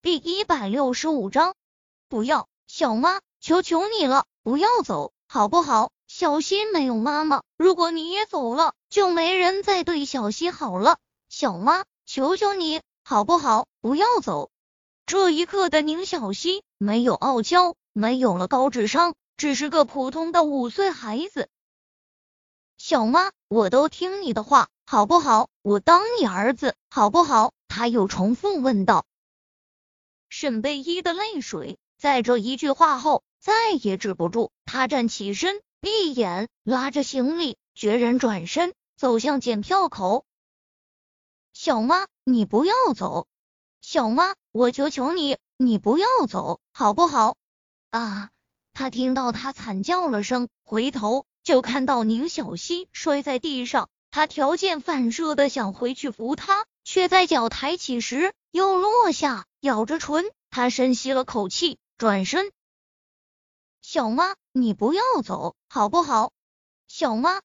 第一百六十五章，不要，小妈，求求你了，不要走，好不好？小希没有妈妈，如果你也走了，就没人再对小希好了。小妈，求求你，好不好？不要走。这一刻的宁小希没有傲娇，没有了高智商，只是个普通的五岁孩子。小妈，我都听你的话，好不好？我当你儿子，好不好？他又重复问道。沈贝依的泪水在这一句话后再也止不住，他站起身，闭眼，拉着行李，决然转身走向检票口。小妈，你不要走！小妈，我求求你，你不要走，好不好？啊！他听到他惨叫了声，回头就看到宁小溪摔在地上，他条件反射的想回去扶他，却在脚抬起时又落下。咬着唇，他深吸了口气，转身。小妈，你不要走，好不好？小妈，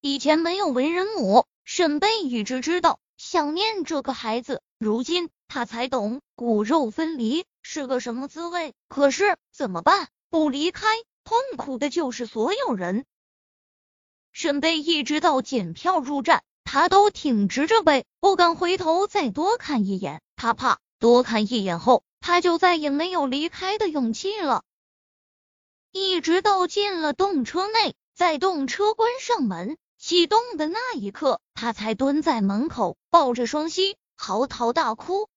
以前没有为人母，沈贝一直知道想念这个孩子，如今他才懂骨肉分离是个什么滋味。可是怎么办？不离开，痛苦的就是所有人。沈贝一直到检票入站，他都挺直着背，不敢回头再多看一眼，他怕。多看一眼后，他就再也没有离开的勇气了。一直到进了动车内，在动车关上门、启动的那一刻，他才蹲在门口，抱着双膝，嚎啕大哭。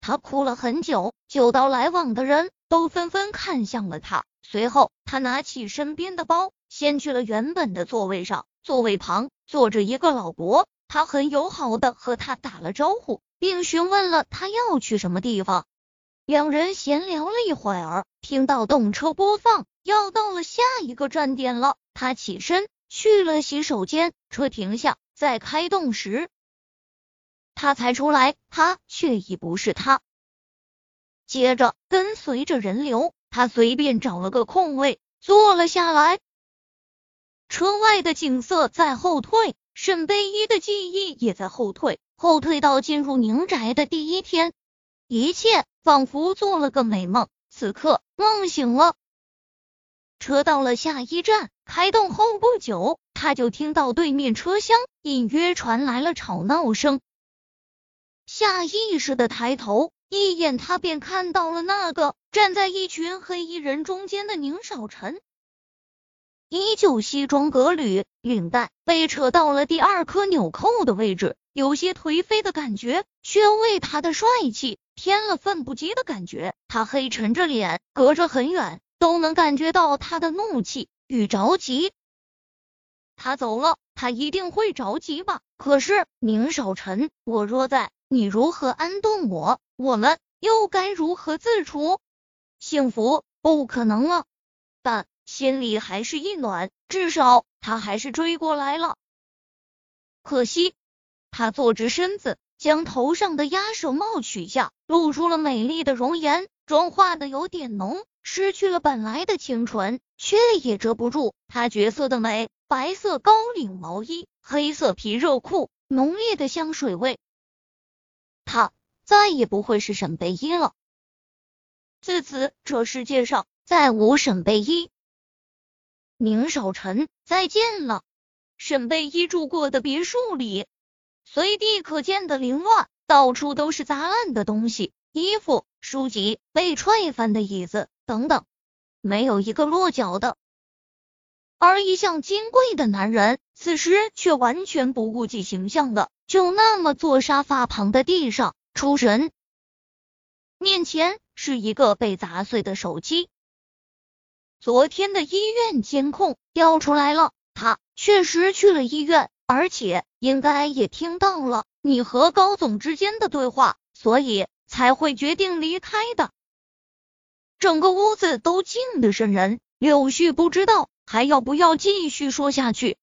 他哭了很久，久到来往的人都纷纷看向了他。随后，他拿起身边的包，先去了原本的座位上。座位旁坐着一个老伯，他很友好的和他打了招呼。并询问了他要去什么地方。两人闲聊了一会儿，听到动车播放要到了下一个站点了。他起身去了洗手间，车停下，在开动时，他才出来，他却已不是他。接着跟随着人流，他随便找了个空位坐了下来。车外的景色在后退，沈贝依的记忆也在后退。后退到进入宁宅的第一天，一切仿佛做了个美梦。此刻梦醒了，车到了下一站，开动后不久，他就听到对面车厢隐约传来了吵闹声。下意识的抬头一眼，他便看到了那个站在一群黑衣人中间的宁少臣，依旧西装革履，领带被扯到了第二颗纽扣的位置。有些颓废的感觉，却为他的帅气添了份不羁的感觉。他黑沉着脸，隔着很远都能感觉到他的怒气与着急。他走了，他一定会着急吧？可是宁少臣，我若在，你如何安顿我？我们又该如何自处？幸福不可能了，但心里还是一暖，至少他还是追过来了。可惜。他坐直身子，将头上的鸭舌帽取下，露出了美丽的容颜，妆化的有点浓，失去了本来的清纯，却也遮不住他绝色的美。白色高领毛衣，黑色皮热裤，浓烈的香水味。他再也不会是沈贝依了。自此，这世界上再无沈贝依。宁少臣，再见了。沈贝依住过的别墅里。随地可见的凌乱，到处都是杂乱的东西，衣服、书籍、被踹翻的椅子等等，没有一个落脚的。而一向金贵的男人，此时却完全不顾及形象的，就那么坐沙发旁的地上出神。面前是一个被砸碎的手机，昨天的医院监控调出来了，他确实去了医院。而且应该也听到了你和高总之间的对话，所以才会决定离开的。整个屋子都静得渗人，柳絮不知道还要不要继续说下去。